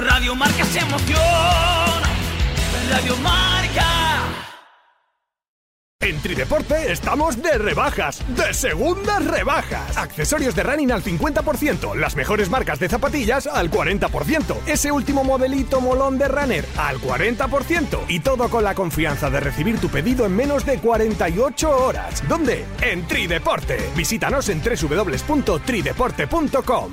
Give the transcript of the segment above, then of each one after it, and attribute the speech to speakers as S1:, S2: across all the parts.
S1: Radio Marca se emoción. Radio Marca.
S2: En Trideporte estamos de rebajas, de segundas rebajas. Accesorios de running al 50%, las mejores marcas de zapatillas al 40%, ese último modelito molón de runner al 40% y todo con la confianza de recibir tu pedido en menos de 48 horas. ¿Dónde? En Trideporte. Visítanos en www.trideporte.com.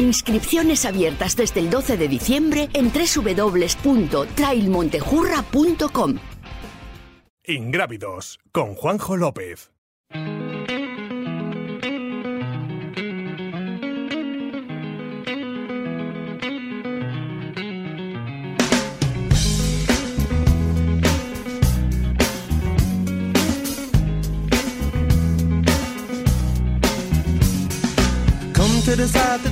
S3: Inscripciones abiertas desde el 12 de diciembre en www.trailmontejurra.com.
S2: Ingrávidos con Juanjo López.
S4: Come to decide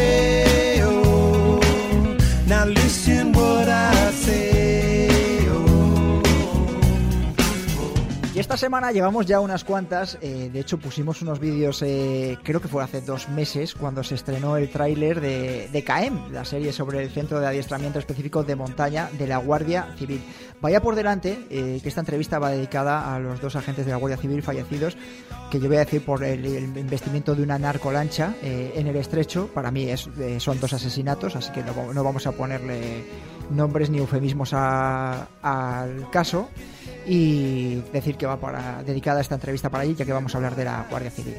S5: esta semana llevamos ya unas cuantas, eh, de hecho pusimos unos vídeos, eh, creo que fue hace dos meses, cuando se estrenó el tráiler de, de CAEM, la serie sobre el Centro de Adiestramiento Específico de Montaña de la Guardia Civil. Vaya por delante eh, que esta entrevista va dedicada a los dos agentes de la Guardia Civil fallecidos, que yo voy a decir por el, el investimiento de una narcolancha en el estrecho, para mí es, son dos asesinatos, así que no, no vamos a ponerle nombres ni eufemismos al caso y decir que va para dedicada esta entrevista para allí, ya que vamos a hablar de la Guardia Civil.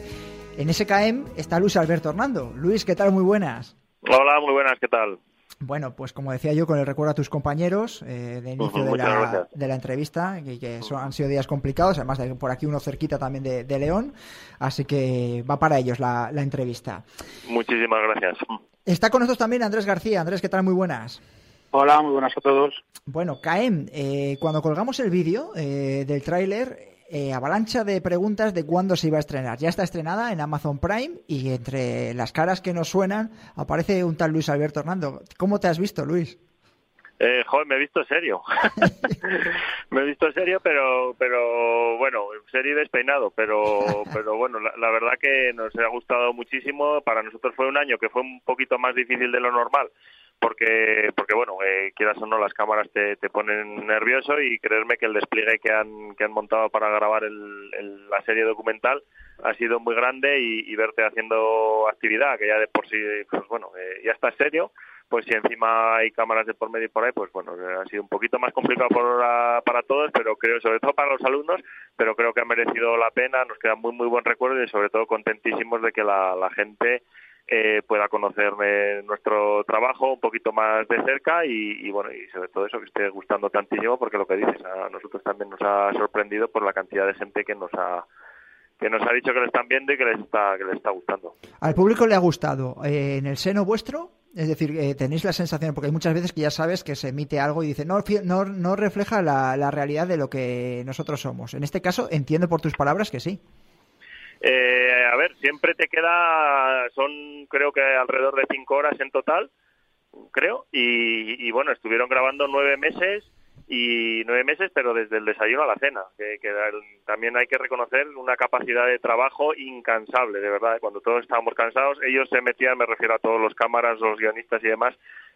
S5: En SKM está Luis Alberto Hernando. Luis, ¿qué tal? Muy buenas.
S6: Hola, muy buenas, ¿qué tal?
S5: Bueno, pues como decía yo, con el recuerdo a tus compañeros eh, de inicio de, la, de la entrevista, que, que son- han sido días complicados, además de por aquí uno cerquita también de, de León, así que va para ellos la, la entrevista.
S6: Muchísimas gracias.
S5: Está con nosotros también Andrés García. Andrés, ¿qué tal? Muy buenas.
S7: Hola, muy buenas a todos.
S5: Bueno, Caem, eh, cuando colgamos el vídeo eh, del tráiler, eh, avalancha de preguntas de cuándo se iba a estrenar. Ya está estrenada en Amazon Prime y entre las caras que nos suenan aparece un tal Luis Alberto Hernando. ¿Cómo te has visto, Luis?
S6: Eh, joder, me he visto serio. me he visto serio, pero, pero bueno, serio y despeinado. Pero, pero bueno, la, la verdad que nos ha gustado muchísimo. Para nosotros fue un año que fue un poquito más difícil de lo normal. Porque, porque bueno, eh, quieras o no, las cámaras te, te ponen nervioso y creerme que el despliegue que han, que han montado para grabar el- la serie documental ha sido muy grande y, verte haciendo actividad, que ya de por sí, pues bueno, eh, ya está serio, pues si encima hay cámaras de por medio y por ahí, pues bueno, eh, ha sido un poquito más complicado por, para todos, pero creo, sobre todo para los alumnos, pero creo que ha merecido la pena, nos queda muy, muy buen recuerdo y sobre todo contentísimos de que la gente eh, pueda conocer eh, nuestro trabajo un poquito más de cerca y, y, bueno, y sobre todo eso que esté gustando tantísimo, porque lo que dices, a nosotros también nos ha sorprendido por la cantidad de gente que nos ha que nos ha dicho que lo están viendo y que les está que les está gustando.
S5: ¿Al público le ha gustado? Eh, ¿En el seno vuestro? Es decir, eh, tenéis la sensación, porque hay muchas veces que ya sabes que se emite algo y dice, no, no, no refleja la, la realidad de lo que nosotros somos. En este caso, entiendo por tus palabras que sí.
S6: Eh, a ver, siempre te queda, son creo que alrededor de cinco horas en total, creo, y, y bueno, estuvieron grabando nueve meses y nueve meses, pero desde el desayuno a la cena, que, que también hay que reconocer una capacidad de trabajo incansable, de verdad. Cuando todos estábamos cansados, ellos se metían, me refiero a todos los cámaras, los guionistas y demás,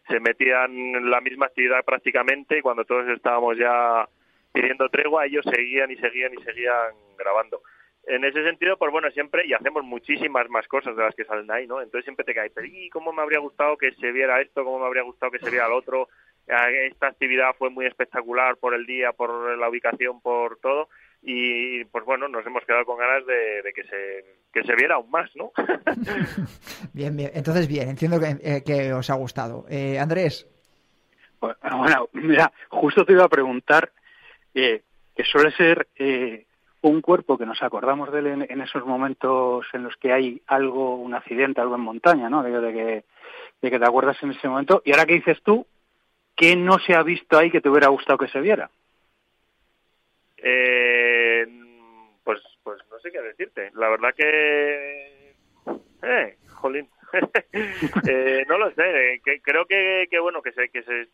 S6: se metían en la misma actividad prácticamente y cuando todos estábamos ya pidiendo tregua, ellos seguían y seguían y seguían grabando. En ese sentido, pues bueno, siempre, y hacemos muchísimas más cosas de las que salen ahí, ¿no? Entonces siempre te cae, pero ¿y cómo me habría gustado que se viera esto? ¿Cómo me habría gustado que se viera el otro? esta actividad fue muy espectacular por el día, por la ubicación, por todo y pues bueno, nos hemos quedado con ganas de, que, se, que se viera aún más, ¿no?
S5: bien, bien, entonces bien, entiendo que, eh, que os ha gustado. Eh, Andrés.
S7: Bueno, mira, justo te iba a preguntar eh, que suele ser eh, un cuerpo que nos acordamos de él en, esos momentos en los que hay algo, un accidente, algo en montaña, ¿no? De, que, de que te acuerdas en ese momento. Y ahora que dices tú, ¿qué no se ha visto ahí que te hubiera gustado que se viera?
S6: Eh, pues, pues no sé qué decirte. La verdad que, eh, jolín, eh, no lo sé. Que, creo que, que bueno que se que se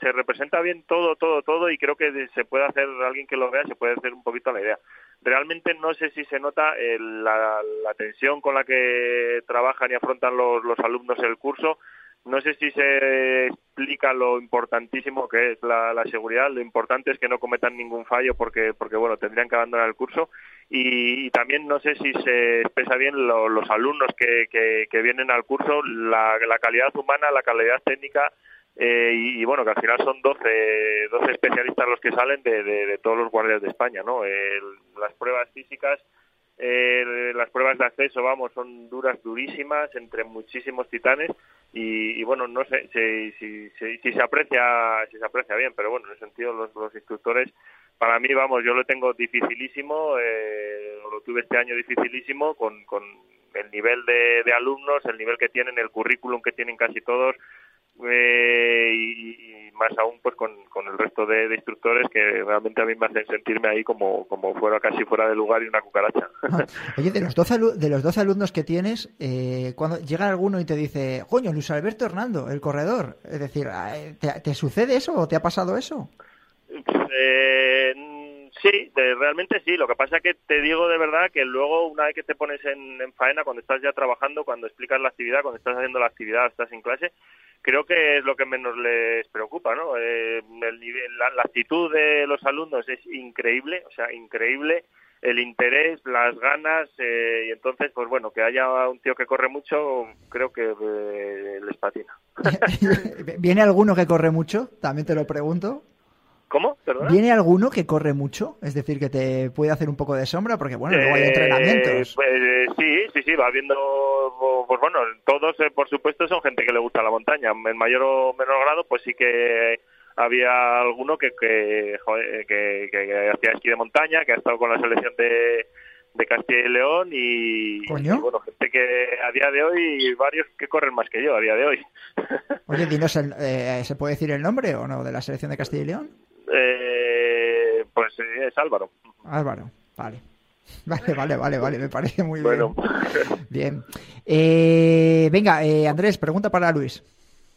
S6: se representa bien todo, todo, todo y creo que se puede hacer, alguien que lo vea, se puede hacer un poquito la idea. Realmente no sé si se nota la, la, tensión con la que trabajan y afrontan los, los alumnos el curso, no sé si se explica lo importantísimo que es la, seguridad. Lo importante es que no cometan ningún fallo porque, porque bueno, tendrían que abandonar el curso. Y, también no sé si se expresa bien los alumnos que, que, vienen al curso, la, calidad humana, la calidad técnica. Eh, y, bueno, que al final son 12, 12 especialistas los que salen de, de, todos los guardias de España, ¿no? las pruebas físicas eh, las pruebas de acceso, vamos, son duras, durísimas, entre muchísimos titanes y, bueno, no sé si, si, si, se aprecia si se aprecia bien, pero bueno, en ese sentido los, instructores, para mí, vamos, yo lo tengo dificilísimo, eh, lo tuve este año dificilísimo con, con el nivel de alumnos, el nivel que tienen, el currículum que tienen casi todos, eh, y, más aún pues con, el resto de, instructores que realmente a mí me hacen sentirme ahí como, como fuera casi fuera de lugar y una cucaracha.
S5: Ah, oye, de los 12, de los 12 alumnos que tienes, eh, cuando llega alguno y te dice, coño, Luis Alberto Hernando, el corredor, es decir, eh, ¿te, sucede eso o te ha pasado eso?
S6: Eh, Sí, realmente sí. Lo que pasa es que te digo de verdad que luego, una vez que te pones en, faena, cuando estás ya trabajando, cuando explicas la actividad, cuando estás haciendo la actividad, estás en clase, creo que es lo que menos les preocupa, ¿no? Eh, el nivel, la, actitud de los alumnos es increíble, o sea, increíble el interés, las ganas, eh, y entonces, pues bueno, que haya un tío que corre mucho, creo que eh, les patina.
S5: ¿Viene alguno que corre mucho? También te lo pregunto.
S6: ¿Cómo?
S5: ¿Viene alguno que corre mucho? Es decir, que te puede hacer un poco de sombra, porque bueno, luego hay entrenamientos.
S6: Pues, eh, sí, sí, sí, va viendo, pues bueno, todos eh, por supuesto son gente que le gusta la montaña. En mayor o menor grado, pues sí que había alguno que, que, que, hacía esquí de montaña, que ha estado con la selección de, de Castilla y León y, bueno, gente que a día de hoy, varios que corren más que yo a día de hoy.
S5: Oye, dinos, eh, ¿se puede decir el nombre o no de la selección de Castilla y León?
S6: Eh, pues eh, es Álvaro.
S5: Álvaro, vale. Vale, vale, vale, vale, me parece muy bueno. bien. Eh, venga, Andrés, pregunta para Luis.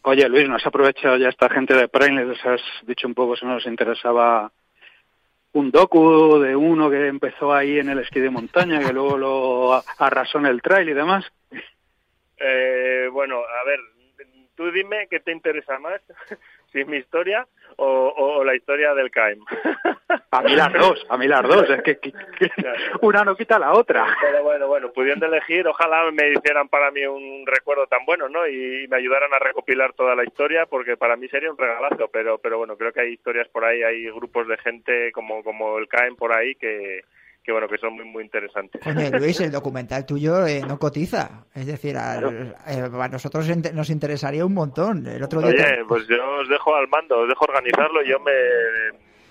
S7: Oye, Luis, ¿nos ha aprovechado ya esta gente de Prime? Les has dicho un poco si nos interesaba un docu de uno que empezó ahí en el esquí de montaña, que luego lo arrasó en el trail y demás.
S6: bueno, a ver, tú dime qué te interesa más, si es mi historia o, la historia del CAIM.
S7: A mí las dos, a mí las dos, es que, una no quita la otra.
S6: Pero bueno, bueno, pudiendo elegir, ojalá me hicieran para mí un recuerdo tan bueno, ¿no? Y me ayudaran a recopilar toda la historia, porque para mí sería un regalazo, pero, pero bueno, creo que hay historias por ahí, hay grupos de gente como, como el CAIM por ahí que, que bueno, que son muy, muy interesantes.
S5: Oye, Luis, el documental tuyo eh, no cotiza. Es decir, eh, a, nosotros nos interesaría un montón. El otro día
S6: Oye, pues yo os dejo al mando, os dejo organizarlo y yo me,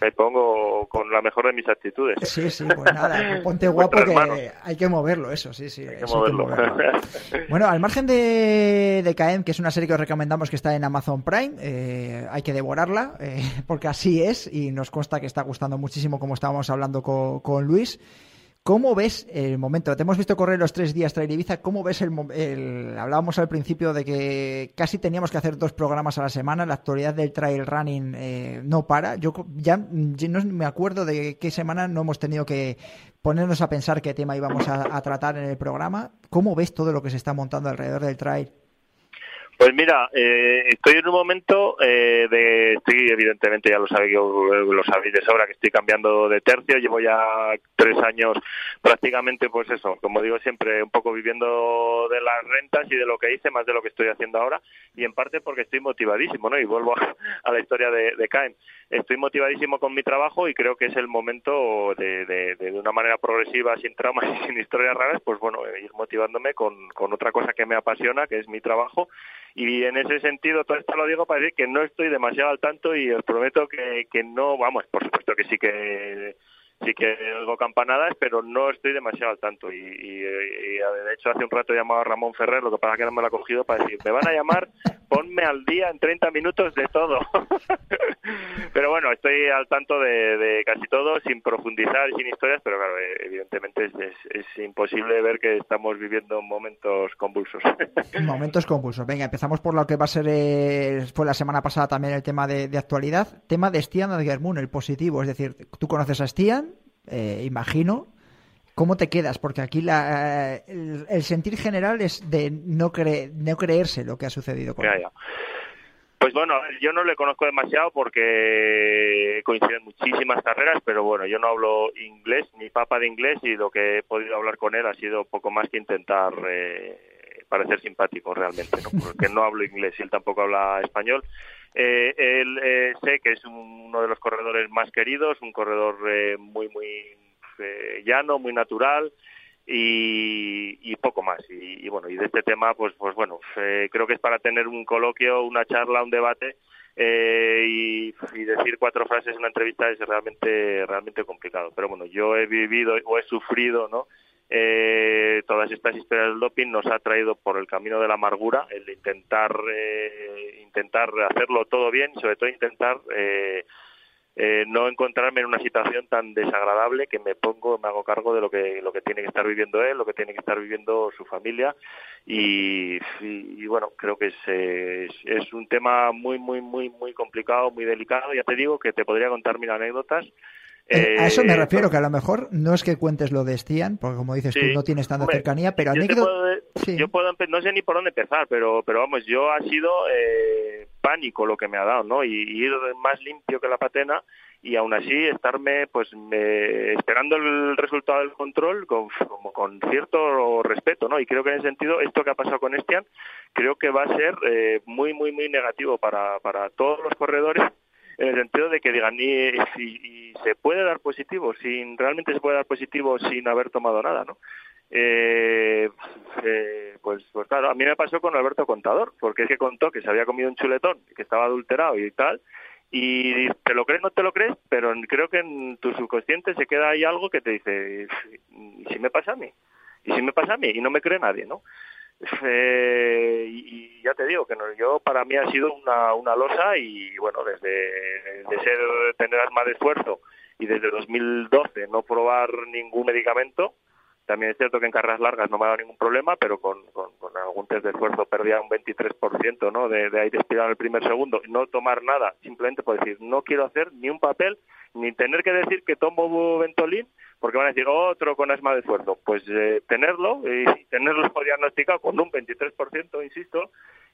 S6: me pongo con la mejor de mis actitudes.
S5: Sí, sí, pues nada, ponte guapo que hay que moverlo, eso, sí, sí. Hay que moverlo. bueno, al margen de, de KM, que es una serie que os recomendamos que está en Amazon Prime, eh, hay que devorarla, eh, porque así es, y nos consta que está gustando muchísimo como estábamos hablando con, con Luis. ¿Cómo ves el momento? Te hemos visto correr los tres días Trail Ibiza. ¿Cómo ves el, Hablábamos al principio de que casi teníamos que hacer dos programas a la semana. La actualidad del trail running eh, no para. Yo ya, no me acuerdo de qué semana no hemos tenido que ponernos a pensar qué tema íbamos a, tratar en el programa. ¿Cómo ves todo lo que se está montando alrededor del trail?
S6: Pues mira, eh, estoy en un momento eh, de, estoy evidentemente ya lo sabéis, lo sabéis de sobra que estoy cambiando de tercio, llevo ya tres años prácticamente, pues eso, como digo siempre, un poco viviendo de las rentas y de lo que hice, más de lo que estoy haciendo ahora, y en parte porque estoy motivadísimo, ¿no? Y vuelvo a, la historia de, de Caen. Estoy motivadísimo con mi trabajo y creo que es el momento de, de, una manera progresiva, sin traumas y sin historias raras, pues bueno, ir motivándome con, con otra cosa que me apasiona, que es mi trabajo y en ese sentido, todo esto lo digo para decir que no estoy demasiado al tanto y os prometo que, que no, vamos, por supuesto que sí que sí que oigo campanadas, pero no estoy demasiado al tanto. Y, de hecho, hace un rato he llamado a Ramón Ferrer, lo que pasa que no me lo ha cogido, para decir, me van a llamar, ponme al día en 30 minutos de todo. pero bueno, estoy al tanto de, casi todo, sin profundizar, sin historias, pero claro, evidentemente es, imposible ver que estamos viviendo momentos convulsos.
S5: momentos convulsos. Venga, empezamos por lo que va a ser, eh, fue la semana pasada también el tema de, actualidad, tema de Stian Adgermun, el positivo, es decir, tú conoces a Stian, eh, imagino. ¿Cómo te quedas? Porque aquí la, el, sentir general es de no, no creerse lo que ha sucedido con él.
S6: Pues bueno, yo no le conozco demasiado porque coinciden muchísimas carreras, pero bueno, yo no hablo inglés, ni papa de inglés, y lo que he podido hablar con él ha sido poco más que intentar eh, parecer simpático realmente, ¿no? porque no hablo inglés y él tampoco habla español. Eh, él eh, sé que es uno de los corredores más queridos, un corredor eh, muy, muy eh, llano, muy natural y, poco más. Y, y, bueno, y de este tema, pues, pues bueno, eh, creo que es para tener un coloquio, una charla, un debate eh, y, y, decir cuatro frases en una entrevista es realmente, realmente complicado. Pero bueno, yo he vivido o he sufrido, ¿no? Eh, todas estas historias del doping nos ha traído por el camino de la amargura, el intentar eh, intentar hacerlo todo bien sobre todo intentar eh, eh, no encontrarme en una situación tan desagradable que me pongo, me hago cargo de lo que lo que tiene que estar viviendo él, lo que tiene que estar viviendo su familia y, y, bueno, creo que es, es, es un tema muy muy muy muy complicado, muy delicado. Ya te digo que te podría contar mil anécdotas
S5: eh, a eso me refiero, que a lo mejor no es que cuentes lo de Stian, porque como dices tú no tienes tanta cercanía, pero
S6: anécdota... Yo puedo, no sé ni por dónde empezar, pero, pero vamos, yo ha sido eh, pánico lo que me ha dado, ¿no? Y, ir más limpio que la patena y aún así estarme pues esperando el resultado del control con, cierto respeto, ¿no? Y creo que en ese sentido esto que ha pasado con Stian creo que va a ser eh, muy, muy, muy negativo para, para todos los corredores en el sentido de que digan, y, y, se puede dar positivo, sin realmente se puede dar positivo sin haber tomado nada, ¿no? Eh, eh, pues, pues claro, a mí me pasó con Alberto Contador, porque es que contó que se había comido un chuletón, que estaba adulterado y tal, y te lo crees, no te lo crees, pero creo que en tu subconsciente se queda ahí algo que te dice, ¿y si me pasa a mí? ¿Y si me pasa a mí? Y no me cree nadie, ¿no? Eh, y, ya te digo que yo para mí ha sido una, una losa y bueno, desde de ser tener asma de esfuerzo y desde 2012 no probar ningún medicamento, también es cierto que en carreras largas no me ha dado ningún problema, pero con, con, algún test de esfuerzo perdía un 23% ¿no? de, de aire expirado en el primer segundo. No tomar nada, simplemente por decir, no quiero hacer ni un papel, ni tener que decir que tomo Ventolin, porque van a decir otro con asma de esfuerzo. Pues eh, tenerlo y tenerlo diagnosticado con un 23%, insisto,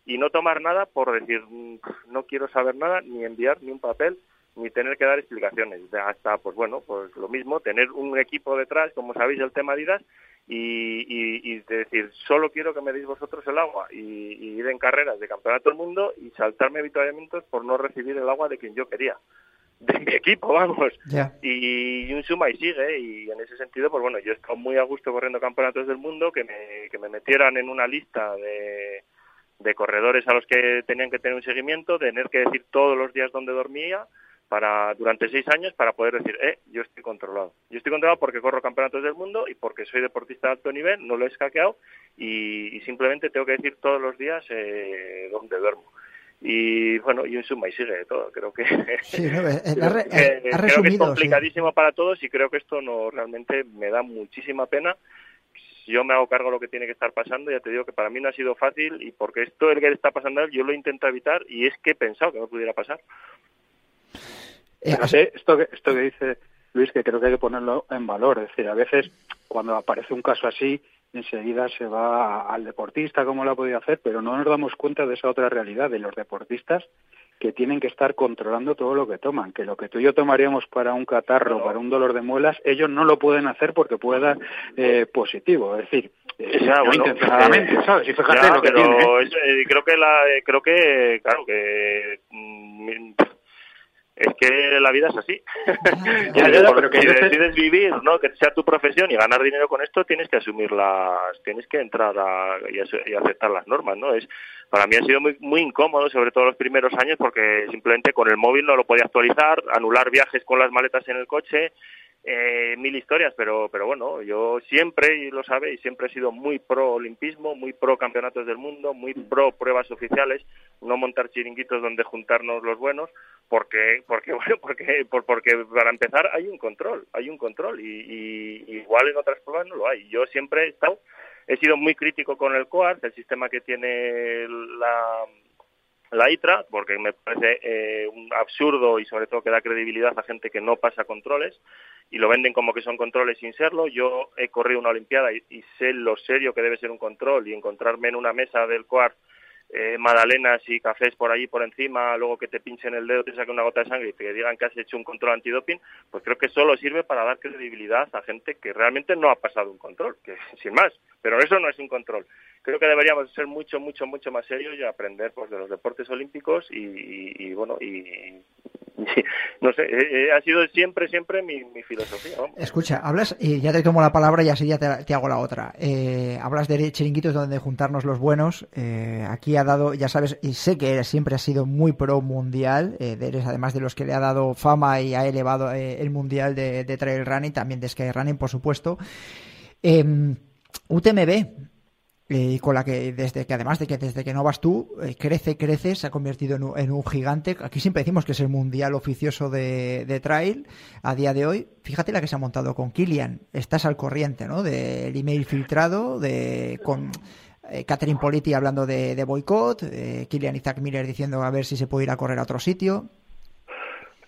S6: y no tomar nada por decir, mm, no quiero saber nada, ni enviar ni un papel, ni tener que dar explicaciones. Hasta, pues bueno, pues lo mismo, tener un equipo detrás, como sabéis, el tema de y, y decir, solo quiero que me deis vosotros el agua y, ir en carreras de campeonato del mundo y saltarme avituallamientos por no recibir el agua de quien yo quería. De mi equipo, vamos. Y, un suma y sigue. Y en ese sentido, pues bueno, yo estoy muy a gusto corriendo campeonatos del mundo, que me, que me metieran en una lista de, de corredores a los que tenían que tener un seguimiento, tener que decir todos los días dónde dormía, para durante seis años para poder decir, eh, yo estoy controlado. Yo estoy controlado porque corro campeonatos del mundo y porque soy deportista de alto nivel, no lo he escaqueado y, simplemente tengo que decir todos los días eh, dónde duermo. Y bueno, y un suma y sigue todo. Creo que,
S5: sí, no,
S6: creo que es complicadísimo para todos y creo que esto no realmente me da muchísima pena yo me hago cargo de lo que tiene que estar pasando, ya te digo que para mí no ha sido fácil y porque esto el que le está pasando yo lo intento evitar y es que he pensado que no pudiera pasar.
S7: Eh, esto, que, esto que dice Luis, que creo que hay que ponerlo en valor. Es decir, a veces cuando aparece un caso así, enseguida se va al deportista, como lo ha podido hacer, pero no nos damos cuenta de esa otra realidad de los deportistas que tienen que estar controlando todo lo que toman, que lo que tú y yo tomaríamos para un catarro, para un dolor de muelas, ellos no lo pueden hacer porque puede dar eh, positivo, es decir, eh, no intencionadamente,
S6: eh,
S7: ¿sabes? Y fíjate
S6: ya,
S7: lo que
S6: pero
S7: tiene.
S6: es- eh, creo que la, creo que, claro, que mm, es que la vida es así.
S7: Ya, ya, ya, pero que
S6: si decides vivir, ¿no? Que sea tu profesión y ganar dinero con esto, tienes que asumir las, tienes que entrar a, y, ace- y aceptar las normas, ¿no? Es para mí ha sido muy muy incómodo, sobre todo los primeros años, porque simplemente con el móvil no lo podía actualizar, anular viajes con las maletas en el coche, eh, mil historias, pero, pero bueno, yo siempre, y lo sabe, y siempre he sido muy pro olimpismo, muy pro campeonatos del mundo, muy pro pruebas oficiales, no montar chiringuitos donde juntarnos los buenos, porque, porque bueno, porque, por- porque para empezar hay un control, hay un control, y, y- igual en otras pruebas no lo hay. Yo siempre he estado, he sido muy crítico con el COART, el sistema que tiene la, la ITRA, porque me parece eh, un absurdo y sobre todo que da credibilidad a gente que no pasa controles y lo venden como que son controles sin serlo. Yo he corrido una Olimpiada y, sé lo serio que debe ser un control y encontrarme en una mesa del COAR eh, magdalenas y cafés por ahí por encima, luego que te pinchen el dedo, te saquen una gota de sangre y te digan que has hecho un control antidoping, pues creo que solo sirve para dar credibilidad a gente que realmente no ha pasado un control, que sin más, pero eso no es un control. Creo que deberíamos ser mucho, mucho, mucho más serios y aprender pues de los deportes olímpicos y, y- y, bueno, y no sé, eh, eh, ha sido siempre, siempre mi, mi filosofía. vamos.
S5: Escucha, hablas, y ya te tomo la palabra y así ya te, te hago la otra. Eh, hablas de chiringuitos donde juntarnos los buenos. Eh, aquí ha dado, ya sabes, y sé que siempre has sido muy pro mundial. eh, eres además de los que le ha dado fama y ha elevado eh, el mundial de, de trail running, también de sky running, por supuesto. Em, UTMB, eh, con la que desde que además de que desde que no vas tú eh, crece crece se ha convertido en un, gigante. Aquí siempre decimos que es el mundial oficioso de, de trail a día de hoy. Fíjate la que se ha montado con Kilian estás al corriente no del email filtrado de con eh, Catherine Politi hablando de, de boicot eh, Kilian Isaac Miller diciendo a ver si se puede ir a correr a otro sitio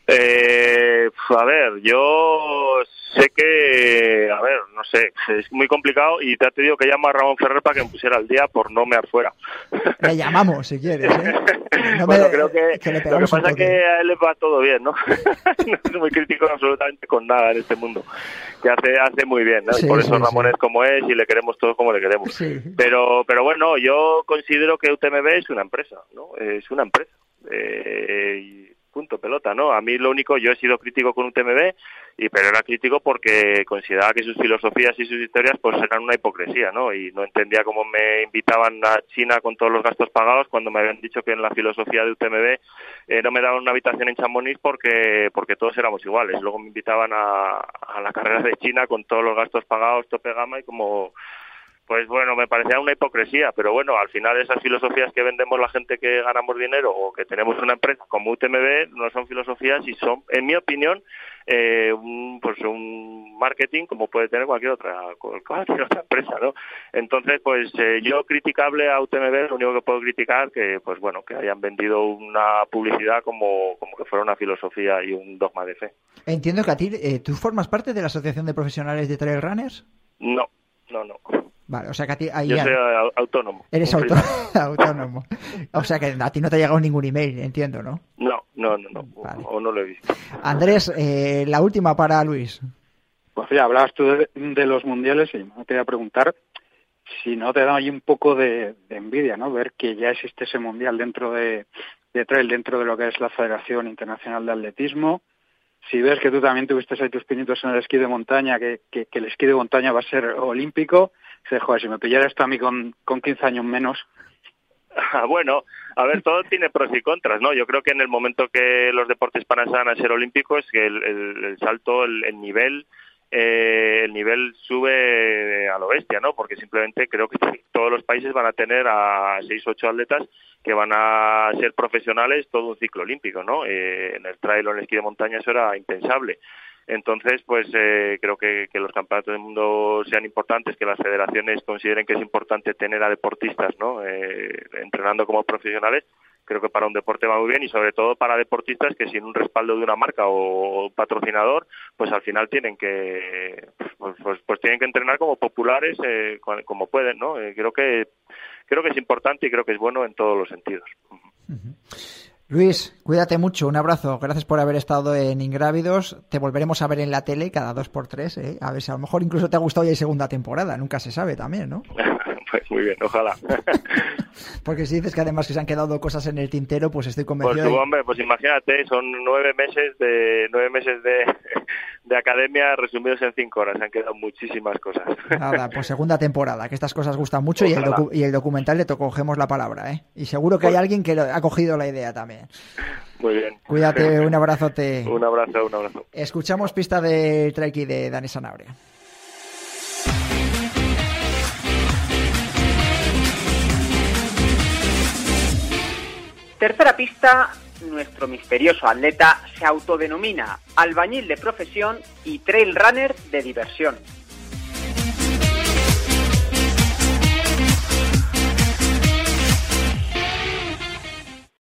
S6: Eh, a ver, yo sé que, a ver, no sé, es muy complicado y te ha digo que llamo a Ramón Ferrer para que me pusiera al día por no mear fuera.
S5: le llamamos si quieres ¿eh? No
S6: bueno,
S5: me-
S6: creo que, lo que pasa es que a él le va todo bien, ¿no? no es muy crítico absolutamente con nada en este mundo, que hace hace muy bien, ¿no?
S5: Sí,
S6: por eso
S5: sí,
S6: Ramón
S5: sí.
S6: es como es y le queremos todos como le queremos. Pero, pero bueno, yo considero que UTMB es una empresa, ¿no? Es una empresa. Eh, ¿no? A mí lo único, yo he sido crítico con UTMB, y, pero era crítico porque consideraba que sus filosofías y sus historias pues eran una hipocresía, ¿no? Y no entendía cómo me invitaban a China con todos los gastos pagados cuando me habían dicho que en la filosofía de UTMB eh, no me daban una habitación en Chamonix porque porque todos éramos iguales. Luego me invitaban a, a la carrera de China con todos los gastos pagados, tope gama y como pues bueno, me parecía una hipocresía, pero bueno, al final esas filosofías que vendemos la gente que ganamos dinero o que tenemos una empresa como UTMB no son filosofías y son, en mi opinión, eh, un, pues un marketing como puede tener cualquier otra cualquier otra empresa, ¿no? Entonces, pues eh, yo criticable a UTMB, lo único que puedo criticar que, pues bueno, que hayan vendido una publicidad como, como que fuera una filosofía y un dogma de fe.
S5: entiendo que a ti eh, tú formas parte de la asociación de profesionales de trail runners
S6: No, no, no.
S5: Vale, o sea que a ti ahí
S6: Yo
S5: ya-
S6: soy au- autónomo.
S5: eres auto- autónomo. O sea que a ti no te ha llegado ningún email, entiendo, ¿no?
S6: No, no, no, no.
S5: Vale.
S6: O no lo he visto.
S5: Andrés, eh, la última para Luis.
S7: Pues ya hablabas tú de, de los mundiales y me quería preguntar si no te da ahí un poco de, de envidia, ¿no? Ver que ya existe ese mundial dentro de, de trail, dentro de lo que es la Federación Internacional de Atletismo. Si ves que tú también tuviste ahí tus pinitos en el esquí de montaña, que, que, que el esquí de montaña va a ser olímpico, dices, joder, si me pillara esto a mí con, con 15 años menos,
S6: Ah, bueno, a ver, todo tiene pros y contras, ¿no? Yo creo que en el momento que los deportes pasan a ser olímpicos, que el, el- salto, el, el nivel, eh, el nivel sube a lo bestia, ¿no? Porque simplemente creo que todos los países van a tener a seis, ocho atletas que van a ser profesionales todo un ciclo olímpico, ¿no? Eh, en el trail o en el esquí de montaña eso era impensable. Entonces, pues eh, creo que, que los campeonatos del mundo sean importantes, que las federaciones consideren que es importante tener a deportistas, ¿no? Eh, entrenando como profesionales, creo que para un deporte va muy bien y sobre todo para deportistas que sin un respaldo de una marca o patrocinador, pues al final tienen que pues, pues, pues tienen que entrenar como populares eh, como pueden, ¿no? Eh, creo que creo que es importante y creo que es bueno en todos los sentidos.
S5: Luis, cuídate mucho, un abrazo, gracias por haber estado en Ingrávidos, te volveremos a ver en la tele cada dos por tres, ¿eh? a ver si a lo mejor incluso te ha gustado ya hay segunda temporada, nunca se sabe también, ¿no?
S6: pues muy bien, ojalá.
S5: Porque si dices que además que se han quedado cosas en el tintero, pues estoy convencido.
S6: Pues hombre, pues imagínate, son nueve meses de nueve meses de, de academia resumidos en cinco horas, se han quedado muchísimas cosas.
S5: Nada, pues segunda temporada, que estas cosas gustan mucho y el, y el, documental le cogemos la palabra, ¿eh? Y seguro que hay pues alguien que ha cogido la idea también.
S6: Muy bien.
S5: Cuídate, un abrazote.
S6: un abrazo, un abrazo.
S5: Escuchamos pista de Treki de Dani Sanabria.
S8: Tercera pista, nuestro misterioso atleta se autodenomina albañil de profesión y trail runner de diversión.